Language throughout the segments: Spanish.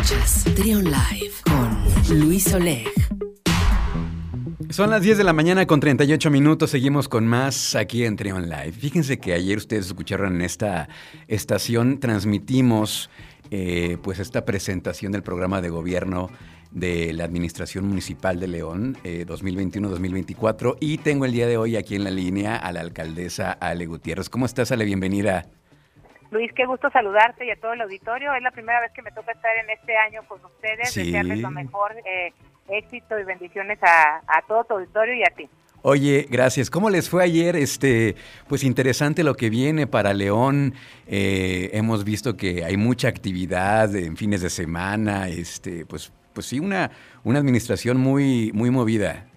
Escuchas Trion Live con Luis Oleg. Son las 10 de la mañana con 38 minutos. Seguimos con más aquí en Trion Live. Fíjense que ayer ustedes escucharon en esta estación, transmitimos eh, pues esta presentación del programa de gobierno de la Administración Municipal de León 2021-2024 eh, y tengo el día de hoy aquí en la línea a la alcaldesa Ale Gutiérrez. ¿Cómo estás, Ale? Bienvenida. Luis, qué gusto saludarte y a todo el auditorio. Es la primera vez que me toca estar en este año con ustedes. Desearles lo mejor, eh, éxito y bendiciones a, todo tu auditorio y a ti. Oye, gracias. ¿Cómo les fue ayer? Este, pues interesante lo que viene para León. Eh, hemos visto que hay mucha actividad en fines de semana. Este, pues, pues sí, una, una administración muy, muy movida.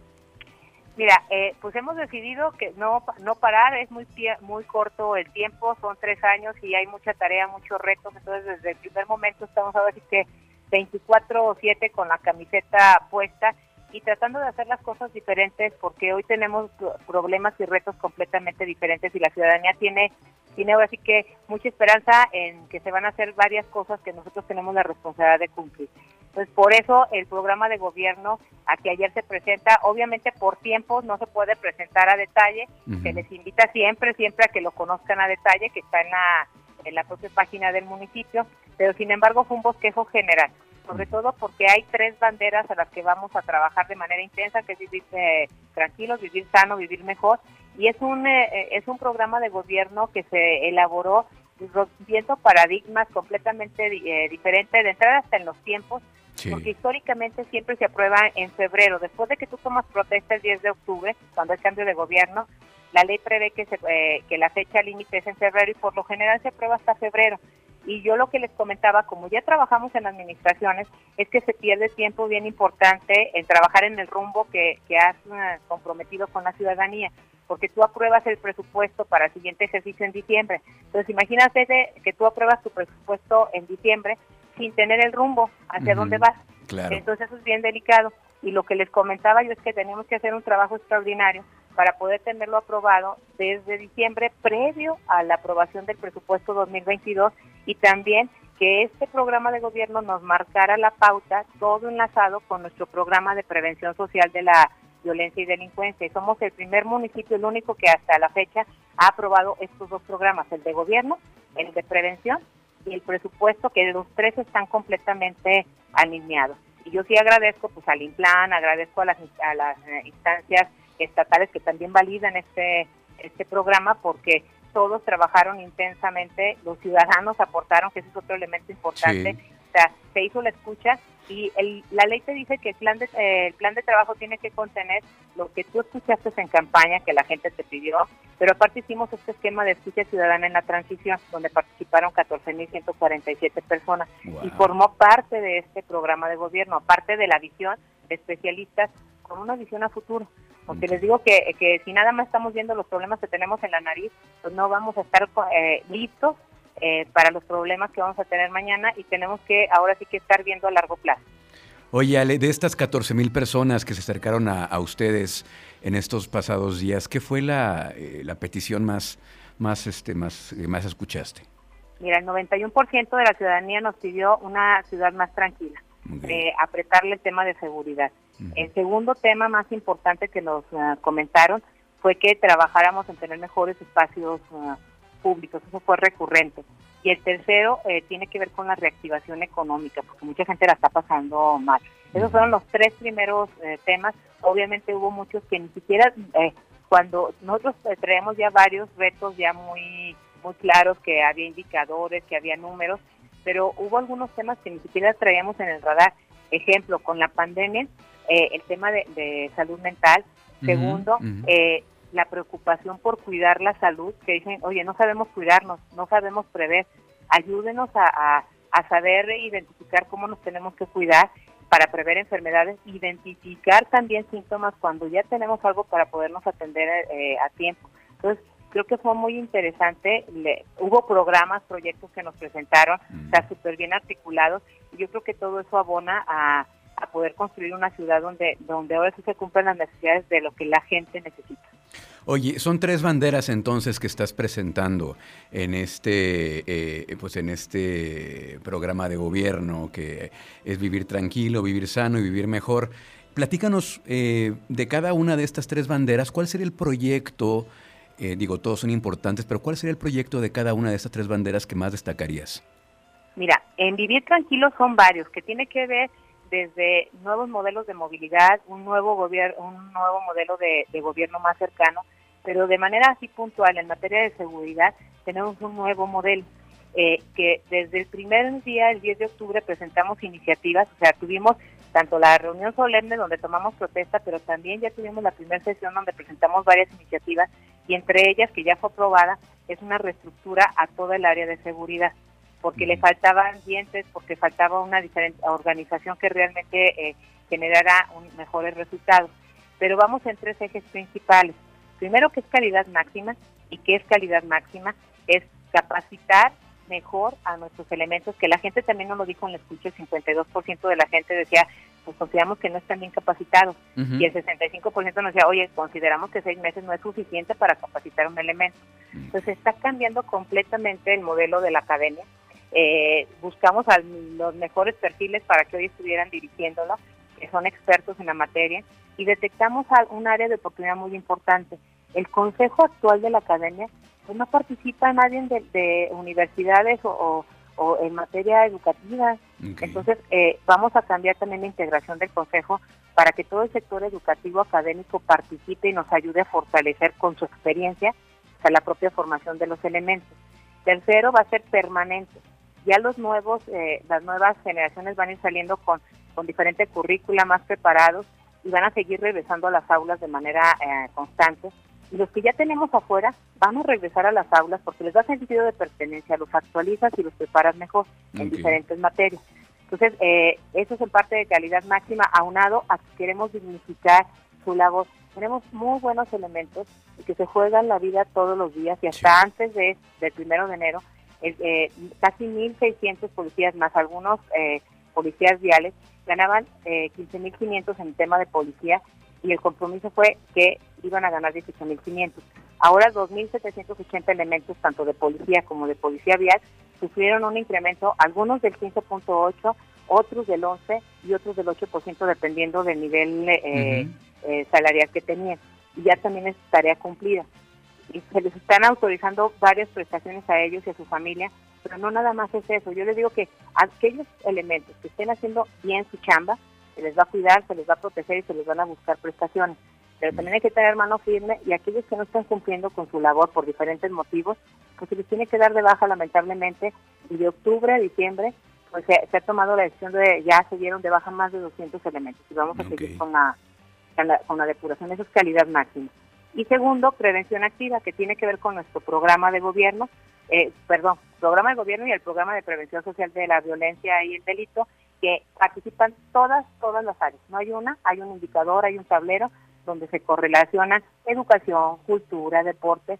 Mira, eh, pues hemos decidido que no no parar, es muy muy corto el tiempo, son tres años y hay mucha tarea, muchos retos, entonces desde el primer momento estamos a decir que 24 o 7 con la camiseta puesta y tratando de hacer las cosas diferentes porque hoy tenemos problemas y retos completamente diferentes y la ciudadanía tiene tiene ahora sí que mucha esperanza en que se van a hacer varias cosas que nosotros tenemos la responsabilidad de cumplir. Entonces, por eso el programa de gobierno a que ayer se presenta, obviamente por tiempo no se puede presentar a detalle, se les invita siempre, siempre a que lo conozcan a detalle, que está en la, en la propia página del municipio, pero sin embargo fue un bosquejo general, sobre todo porque hay tres banderas a las que vamos a trabajar de manera intensa, que es vivir eh, tranquilos, vivir sano, vivir mejor, y es un, eh, es un programa de gobierno que se elaboró viendo paradigmas completamente eh, diferentes, de entrada hasta en los tiempos, porque históricamente siempre se aprueba en febrero. Después de que tú tomas protesta el 10 de octubre, cuando hay cambio de gobierno, la ley prevé que, se, eh, que la fecha límite es en febrero y por lo general se aprueba hasta febrero. Y yo lo que les comentaba, como ya trabajamos en administraciones, es que se pierde tiempo bien importante en trabajar en el rumbo que, has eh, comprometido con la ciudadanía, porque tú apruebas el presupuesto para el siguiente ejercicio en diciembre. Entonces, imagínate que tú apruebas tu presupuesto en diciembre sin tener el rumbo hacia dónde vas. Entonces eso es bien delicado. Y lo que les comentaba yo es que tenemos que hacer un trabajo extraordinario para poder tenerlo aprobado desde diciembre previo a la aprobación del presupuesto 2022 y también que este programa de gobierno nos marcara la pauta, todo enlazado con nuestro programa de prevención social de la violencia y delincuencia. Y somos el primer municipio, el único que hasta la fecha ha aprobado estos dos programas, el de gobierno, el de prevención y el presupuesto, que los tres están completamente alineados. Y yo sí agradezco pues al INPLAN, agradezco a las, a las eh, instancias estatales que también validan este, este programa porque todos trabajaron intensamente, los ciudadanos aportaron, que ese es otro elemento importante, o sea, se hizo la escucha y el, la ley te dice que el plan de eh, el plan de trabajo tiene que contener lo que tú escuchaste en campaña que la gente te pidió pero aparte hicimos este esquema de escucha ciudadana en la transición donde participaron 14.147 personas y formó parte de este programa de gobierno aparte de la visión de especialistas con una visión a futuro. Porque les digo que, que si nada más estamos viendo los problemas que tenemos en la nariz pues no vamos a estar eh, listos eh, para los problemas que vamos a tener mañana y tenemos que ahora sí que estar viendo a largo plazo. Oye, Ale, de estas 14 mil personas que se acercaron a, ustedes en estos pasados días, ¿qué fue la, eh, la petición más, más, este, más, eh, más escuchaste? Mira, el 91% de la ciudadanía nos pidió una ciudad más tranquila, apretarle el tema de seguridad. El segundo tema más importante que nos comentaron fue que trabajáramos en tener mejores espacios públicos, eso fue recurrente. Y el tercero eh, tiene que ver con la reactivación económica, porque mucha gente la está pasando mal. Esos fueron los tres primeros eh, temas. Obviamente hubo muchos que ni siquiera, eh, cuando nosotros traemos ya varios retos ya muy, muy claros, que había indicadores, que había números, pero hubo algunos temas que ni siquiera traíamos en el radar. Ejemplo, con la pandemia, el tema de, salud mental. Segundo, la preocupación por cuidar la salud, que dicen, oye, no sabemos cuidarnos, no sabemos prever, ayúdenos a, a, saber identificar cómo nos tenemos que cuidar para prever enfermedades, identificar también síntomas cuando ya tenemos algo para podernos atender eh, a tiempo. Entonces, creo que fue muy interesante, hubo programas, proyectos que nos presentaron, está súper bien articulados, y yo creo que todo eso abona a, a poder construir una ciudad donde, donde ahora sí se cumplan las necesidades de lo que la gente necesita. Oye, son tres banderas entonces que estás presentando en este, eh, pues en este programa de gobierno que es vivir tranquilo, vivir sano y vivir mejor. Platícanos eh, de cada una de estas tres banderas, ¿cuál sería el proyecto? Eh, digo, todos son importantes, pero ¿cuál sería el proyecto de cada una de estas tres banderas que más destacarías? Mira, en Vivir Tranquilo son varios, que tiene que ver desde nuevos modelos de movilidad, un nuevo gobierno, un nuevo modelo de, gobierno más cercano, pero de manera así puntual en materia de seguridad tenemos un nuevo modelo eh, que desde el primer día, el 10 de octubre, presentamos iniciativas, o sea, tuvimos tanto la reunión solemne donde tomamos protesta, pero también ya tuvimos la primera sesión donde presentamos varias iniciativas y entre ellas, que ya fue aprobada, es una reestructura a toda el área de seguridad porque le faltaban dientes, porque faltaba una diferente organización que realmente eh, generara un mejores resultados. Pero vamos en tres ejes principales. Primero, que es calidad máxima, y que es calidad máxima, es capacitar mejor a nuestros elementos, que la gente también nos lo dijo en el escucha, el 52% de la gente decía, pues consideramos que no están bien capacitados, y el 65% nos decía, oye, consideramos que seis meses no es suficiente para capacitar un elemento. Entonces está cambiando completamente el modelo de la academia, eh, buscamos a los mejores perfiles para que hoy estuvieran dirigiéndolo, que son expertos en la materia, y detectamos un área de oportunidad muy importante. El consejo actual de la academia pues no participa nadie de, universidades o, en materia educativa. Entonces, eh, vamos a cambiar también la integración del consejo para que todo el sector educativo académico participe y nos ayude a fortalecer con su experiencia la propia formación de los elementos. Tercero, va a ser permanente ya los nuevos, eh, las nuevas generaciones van a ir saliendo con, con diferente currícula, más preparados y van a seguir regresando a las aulas de manera eh, constante. Y los que ya tenemos afuera van a regresar a las aulas porque les da sentido de pertenencia, los actualizas y los preparas mejor en diferentes materias. Entonces, eh, eso es en parte de calidad máxima, aunado a que queremos dignificar su labor. Tenemos muy buenos elementos que se juegan la vida todos los días y hasta antes de, del primero de enero eh, casi 1.600 policías más algunos eh, policías viales ganaban eh, 15.500 en el tema de policía y el compromiso fue que iban a ganar 18.500. Ahora 2.780 elementos, tanto de policía como de policía vial, sufrieron un incremento, algunos del 15.8, otros del 11 y otros del 8% dependiendo del nivel eh, eh, salarial que tenían. Y ya también es tarea cumplida se les están autorizando varias prestaciones a ellos y a su familia, pero no nada más es eso. Yo les digo que aquellos elementos que estén haciendo bien su chamba, se les va a cuidar, se les va a proteger y se les van a buscar prestaciones. Pero también hay que tener mano firme y aquellos que no están cumpliendo con su labor por diferentes motivos, pues se les tiene que dar de baja lamentablemente. Y de octubre a diciembre, pues se, ha tomado la decisión de ya se dieron de baja más de 200 elementos y vamos a seguir con la, con la, con la depuración. Eso es calidad máxima. Y segundo, prevención activa, que tiene que ver con nuestro programa de gobierno, eh, perdón, programa de gobierno y el programa de prevención social de la violencia y el delito, que participan todas, todas las áreas. No hay una, hay un indicador, hay un tablero donde se correlacionan educación, cultura, deporte,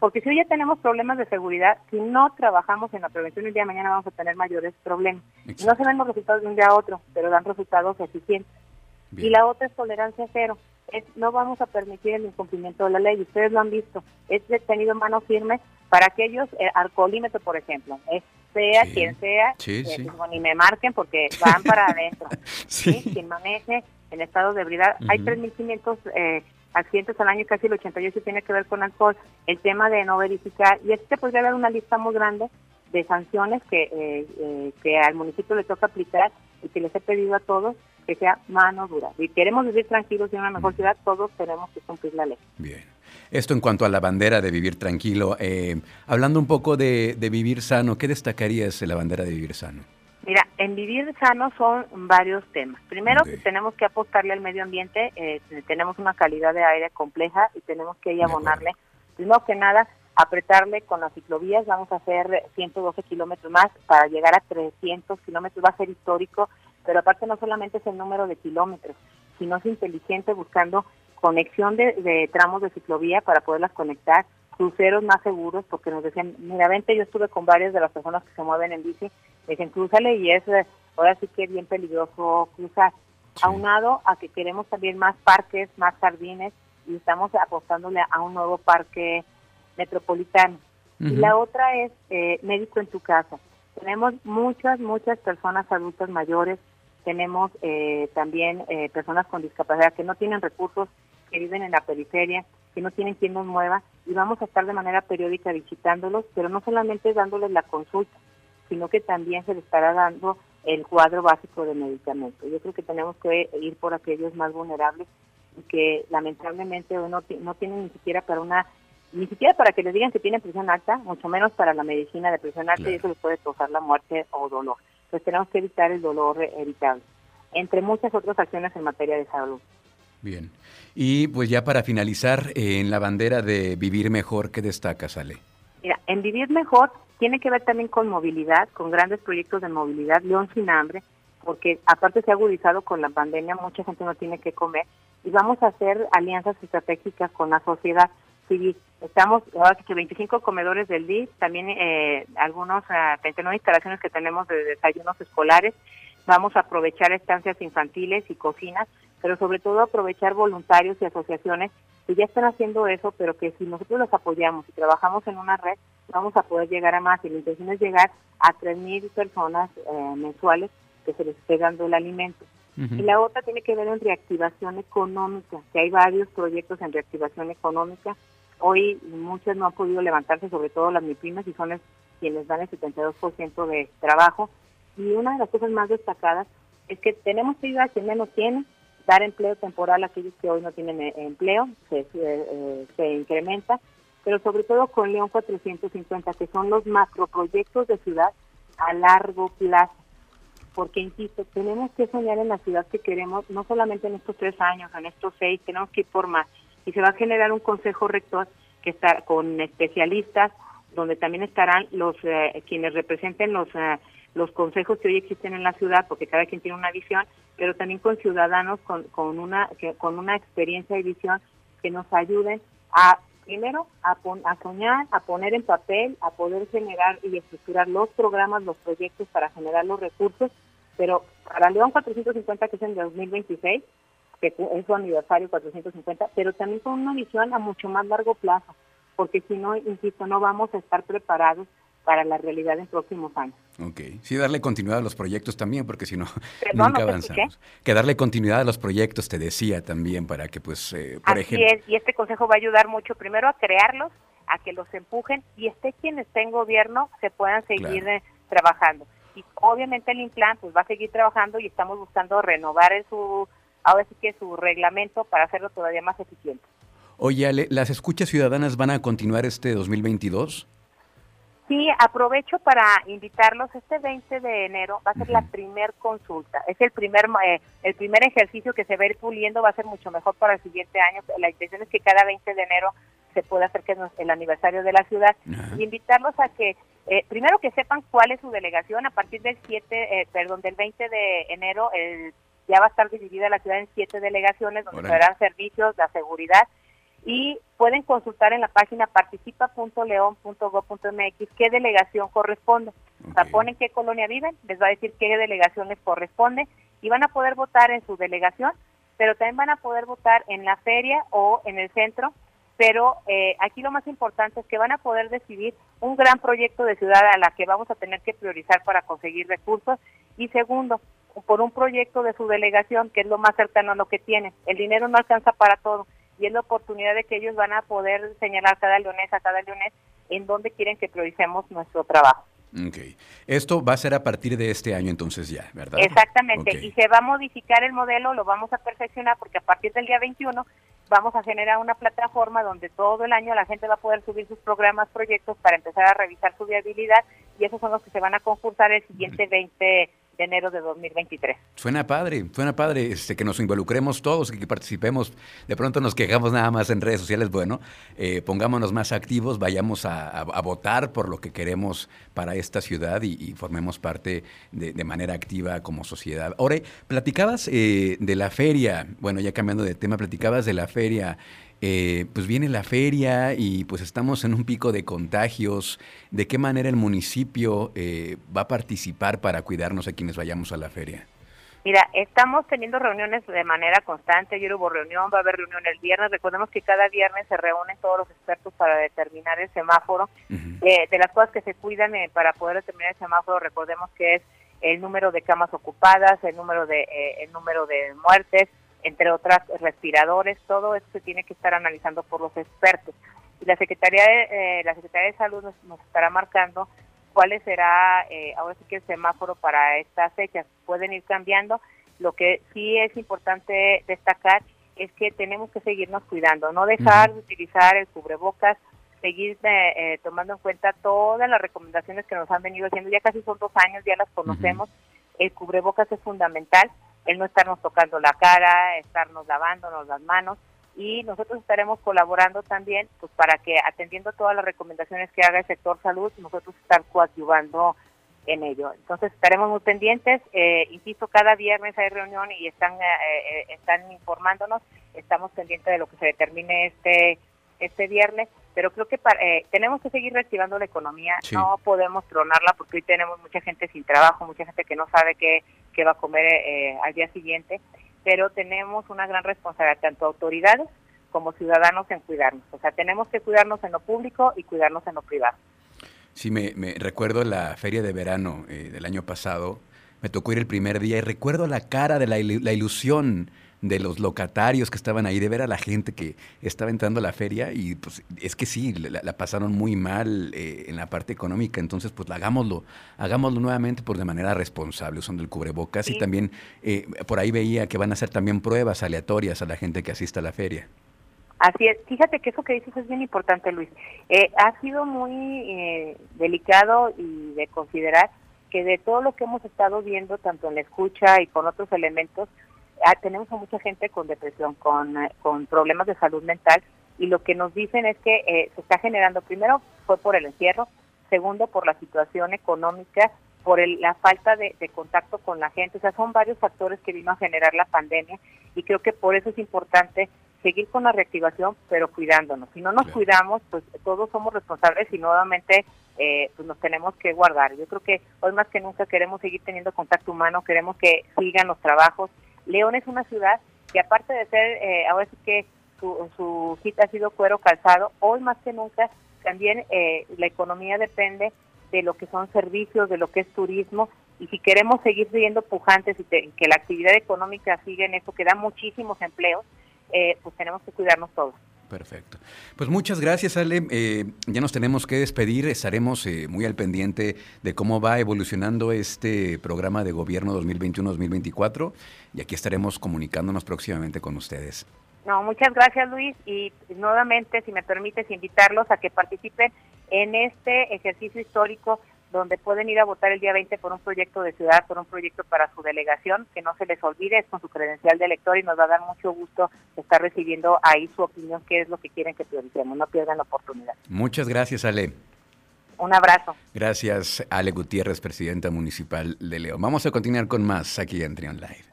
porque si hoy ya tenemos problemas de seguridad, si no trabajamos en la prevención el día de mañana vamos a tener mayores problemas. No se ven los resultados de un día a otro, pero dan resultados eficientes. Y la otra es tolerancia cero no vamos a permitir el incumplimiento de la ley. Ustedes lo han visto. Es detenido en mano firme para aquellos, eh, alcoholímetro, por ejemplo, es sea quien sea, eh, ni me marquen porque van para adentro. sí. Quien maneje en estado de ebriedad. Hay 3.500 eh, accidentes al año, casi el 88 tiene que ver con alcohol. El tema de no verificar, y este podría dar una lista muy grande de sanciones que, eh, que al municipio le toca aplicar y que les he pedido a todos que sea mano dura. Si queremos vivir tranquilos y en una mejor ciudad, todos tenemos que cumplir la ley. Bien. Esto en cuanto a la bandera de vivir tranquilo. Eh, hablando un poco de, vivir sano, ¿qué destacarías de la bandera de vivir sano? Mira, en vivir sano son varios temas. Primero, tenemos que apostarle al medio ambiente, eh, tenemos una calidad de aire compleja y tenemos que ir abonarle, primero que nada, apretarle con las ciclovías, vamos a hacer 112 kilómetros más para llegar a 300 kilómetros, va a ser histórico pero aparte no solamente es el número de kilómetros, sino es inteligente buscando conexión de, tramos de ciclovía para poderlas conectar, cruceros más seguros, porque nos decían, mira, vente, yo estuve con varias de las personas que se mueven en bici, me dicen, cruzale y es, eh, ahora sí que es bien peligroso cruzar. Aunado a que queremos también más parques, más jardines, y estamos apostándole a un nuevo parque metropolitano. Y la otra es eh, médico en tu casa. Tenemos muchas, muchas personas adultas mayores, tenemos eh, también eh, personas con discapacidad que no tienen recursos, que viven en la periferia, que no tienen quien nos mueva, y vamos a estar de manera periódica visitándolos, pero no solamente dándoles la consulta, sino que también se les estará dando el cuadro básico de medicamentos. Yo creo que tenemos que ir por aquellos más vulnerables y que lamentablemente uno no tienen ni siquiera para una ni siquiera para que les digan que tienen presión alta, mucho menos para la medicina de presión alta y eso les puede causar la muerte o dolor. Entonces tenemos que evitar el dolor evitable, entre muchas otras acciones en materia de salud. Bien. Y pues ya para finalizar, eh, en la bandera de Vivir Mejor, ¿qué destaca, Sale? Mira, en Vivir Mejor tiene que ver también con movilidad, con grandes proyectos de movilidad, León sin hambre, porque aparte se ha agudizado con la pandemia, mucha gente no tiene que comer, y vamos a hacer alianzas estratégicas con la sociedad Estamos, ahora que 25 comedores del DIF, también eh, algunos, uh, 39 instalaciones que tenemos de desayunos escolares. Vamos a aprovechar estancias infantiles y cocinas, pero sobre todo aprovechar voluntarios y asociaciones que ya están haciendo eso, pero que si nosotros los apoyamos y trabajamos en una red, vamos a poder llegar a más. Y la intención es llegar a 3.000 personas eh, mensuales que se les esté dando el alimento. Y la otra tiene que ver en reactivación económica, que hay varios proyectos en reactivación económica Hoy muchas no han podido levantarse, sobre todo las MIPIMES, y son quienes dan el 72% de trabajo. Y una de las cosas más destacadas es que tenemos que ayudar a quien menos tiene, dar empleo temporal a aquellos que hoy no tienen eh, empleo, se, eh, se incrementa, pero sobre todo con León 450, que son los macroproyectos de ciudad a largo plazo. Porque, insisto, tenemos que soñar en la ciudad que queremos, no solamente en estos tres años, en estos seis, tenemos que ir por más y se va a generar un consejo rector que está con especialistas, donde también estarán los eh, quienes representen los eh, los consejos que hoy existen en la ciudad, porque cada quien tiene una visión, pero también con ciudadanos con, con una con una experiencia y visión que nos ayuden a primero a, a soñar, a poner en papel, a poder generar y estructurar los programas, los proyectos para generar los recursos, pero para León 450 que es en 2026 que es su aniversario 450, pero también con una visión a mucho más largo plazo, porque si no, insisto, no vamos a estar preparados para la realidad en próximos años. Ok, sí, darle continuidad a los proyectos también, porque si no, nunca avanzamos. Que darle continuidad a los proyectos, te decía también, para que, pues, eh, por Así es, y este consejo va a ayudar mucho, primero a crearlos, a que los empujen, y esté quien esté en gobierno, se puedan seguir eh, trabajando. Y obviamente el INPLAN, pues, va a seguir trabajando y estamos buscando renovar en su ahora sí que su reglamento para hacerlo todavía más eficiente. Oye, Ale, ¿las escuchas ciudadanas van a continuar este 2022? Sí, aprovecho para invitarlos. Este 20 de enero va a ser la primer consulta. Es el primer eh, el primer ejercicio que se va a ir puliendo. Va a ser mucho mejor para el siguiente año. La intención es que cada 20 de enero se pueda hacer que es el aniversario de la ciudad. Y invitarlos a que eh, primero que sepan cuál es su delegación. A partir del 7, eh, perdón, del 20 de enero, el ya va a estar dividida la ciudad en siete delegaciones donde se darán servicios, de seguridad y pueden consultar en la página participa.león.gov.mx qué delegación corresponde. O sea, ponen qué colonia viven, les va a decir qué delegación les corresponde y van a poder votar en su delegación, pero también van a poder votar en la feria o en el centro. Pero eh, aquí lo más importante es que van a poder decidir un gran proyecto de ciudad a la que vamos a tener que priorizar para conseguir recursos. Y segundo, por un proyecto de su delegación, que es lo más cercano a lo que tiene. El dinero no alcanza para todo y es la oportunidad de que ellos van a poder señalar cada leonés a cada leonés en dónde quieren que prioricemos nuestro trabajo. Ok. Esto va a ser a partir de este año entonces ya, ¿verdad? Exactamente. Y se va a modificar el modelo, lo vamos a perfeccionar porque a partir del día 21 vamos a generar una plataforma donde todo el año la gente va a poder subir sus programas, proyectos para empezar a revisar su viabilidad y esos son los que se van a concursar el siguiente 20 de enero de 2023. Suena padre, suena padre este, que nos involucremos todos, que participemos. De pronto nos quejamos nada más en redes sociales. Bueno, eh, pongámonos más activos, vayamos a, votar por lo que queremos para esta ciudad y, formemos parte de, manera activa como sociedad. Ahora, platicabas eh, de la feria, bueno, ya cambiando de tema, platicabas de la feria. Eh, pues viene la feria y pues estamos en un pico de contagios. ¿De qué manera el municipio eh, va a participar para cuidarnos a quienes vayamos a la feria? Mira, estamos teniendo reuniones de manera constante. Ayer hubo reunión, va a haber reunión el viernes. Recordemos que cada viernes se reúnen todos los expertos para determinar el semáforo. Eh, de las cosas que se cuidan eh, para poder determinar el semáforo, recordemos que es el número de camas ocupadas, el número de eh, el número de muertes, entre otras respiradores. Todo eso se tiene que estar analizando por los expertos. Y la Secretaría de, la Secretaría de Salud nos estará marcando cuál será eh, ahora sí que el semáforo para estas fechas. Pueden ir cambiando. Lo que sí es importante destacar es que tenemos que seguirnos cuidando, no dejar de utilizar el cubrebocas, seguir eh, eh, tomando en cuenta todas las recomendaciones que nos han venido haciendo. Ya casi son dos años, ya las conocemos. El cubrebocas es fundamental, el no estarnos tocando la cara, estarnos lavándonos las manos. Y nosotros estaremos colaborando también pues para que atendiendo todas las recomendaciones que haga el sector salud, nosotros estar coadyuvando en ello. Entonces estaremos muy pendientes, eh, insisto, cada viernes hay reunión y están, eh, eh, están informándonos, estamos pendientes de lo que se determine este, este viernes, pero creo que tenemos que seguir reactivando la economía, no podemos tronarla porque hoy tenemos mucha gente sin trabajo, mucha gente que no sabe qué, qué va a comer al día siguiente pero tenemos una gran responsabilidad, tanto autoridades como ciudadanos, en cuidarnos. O sea, tenemos que cuidarnos en lo público y cuidarnos en lo privado. Sí, me, recuerdo la feria de verano eh, del año pasado, me tocó ir el primer día y recuerdo la cara de la, la ilusión de los locatarios que estaban ahí, de ver a la gente que estaba entrando a la feria y pues es que sí, la, pasaron muy mal eh, en la parte económica, entonces pues hagámoslo, hagámoslo nuevamente por de manera responsable, usando el cubrebocas y también eh, por ahí veía que van a hacer también pruebas aleatorias a la gente que asista a la feria. Así es, fíjate que eso que dices es bien importante, Luis. Eh, ha sido muy delicado y de considerar que de todo lo que hemos estado viendo, tanto en la escucha y con otros elementos, Ah, tenemos a mucha gente con depresión, con, eh, con problemas de salud mental y lo que nos dicen es que eh, se está generando, primero fue por el encierro, segundo por la situación económica, por el, la falta de, contacto con la gente, o sea, son varios factores que vino a generar la pandemia y creo que por eso es importante seguir con la reactivación, pero cuidándonos. Si no nos cuidamos, pues todos somos responsables y nuevamente eh, pues nos tenemos que guardar. Yo creo que hoy más que nunca queremos seguir teniendo contacto humano, queremos que sigan los trabajos, León es una ciudad que aparte de ser, eh, ahora sí que su, su ha sido cuero calzado, hoy más que nunca también eh, la economía depende de lo que son servicios, de lo que es turismo, y si queremos seguir siendo pujantes y que la actividad económica siga en eso, que da muchísimos empleos, eh, pues tenemos que cuidarnos todos. Perfecto. Pues muchas gracias, Ale. Eh, ya nos tenemos que despedir. Estaremos eh, muy al pendiente de cómo va evolucionando este programa de gobierno 2021-2024 y aquí estaremos comunicándonos próximamente con ustedes. No, muchas gracias, Luis. Y nuevamente, si me permites, invitarlos a que participen en este ejercicio histórico donde pueden ir a votar el día 20 por un proyecto de ciudad, por un proyecto para su delegación, que no se les olvide, es con su credencial de elector y nos va a dar mucho gusto estar recibiendo ahí su opinión, qué es lo que quieren que prioricemos, no pierdan la oportunidad. Muchas gracias, Ale. Un abrazo. Gracias, Ale Gutiérrez, presidenta municipal de León. Vamos a continuar con más aquí en Trion Live.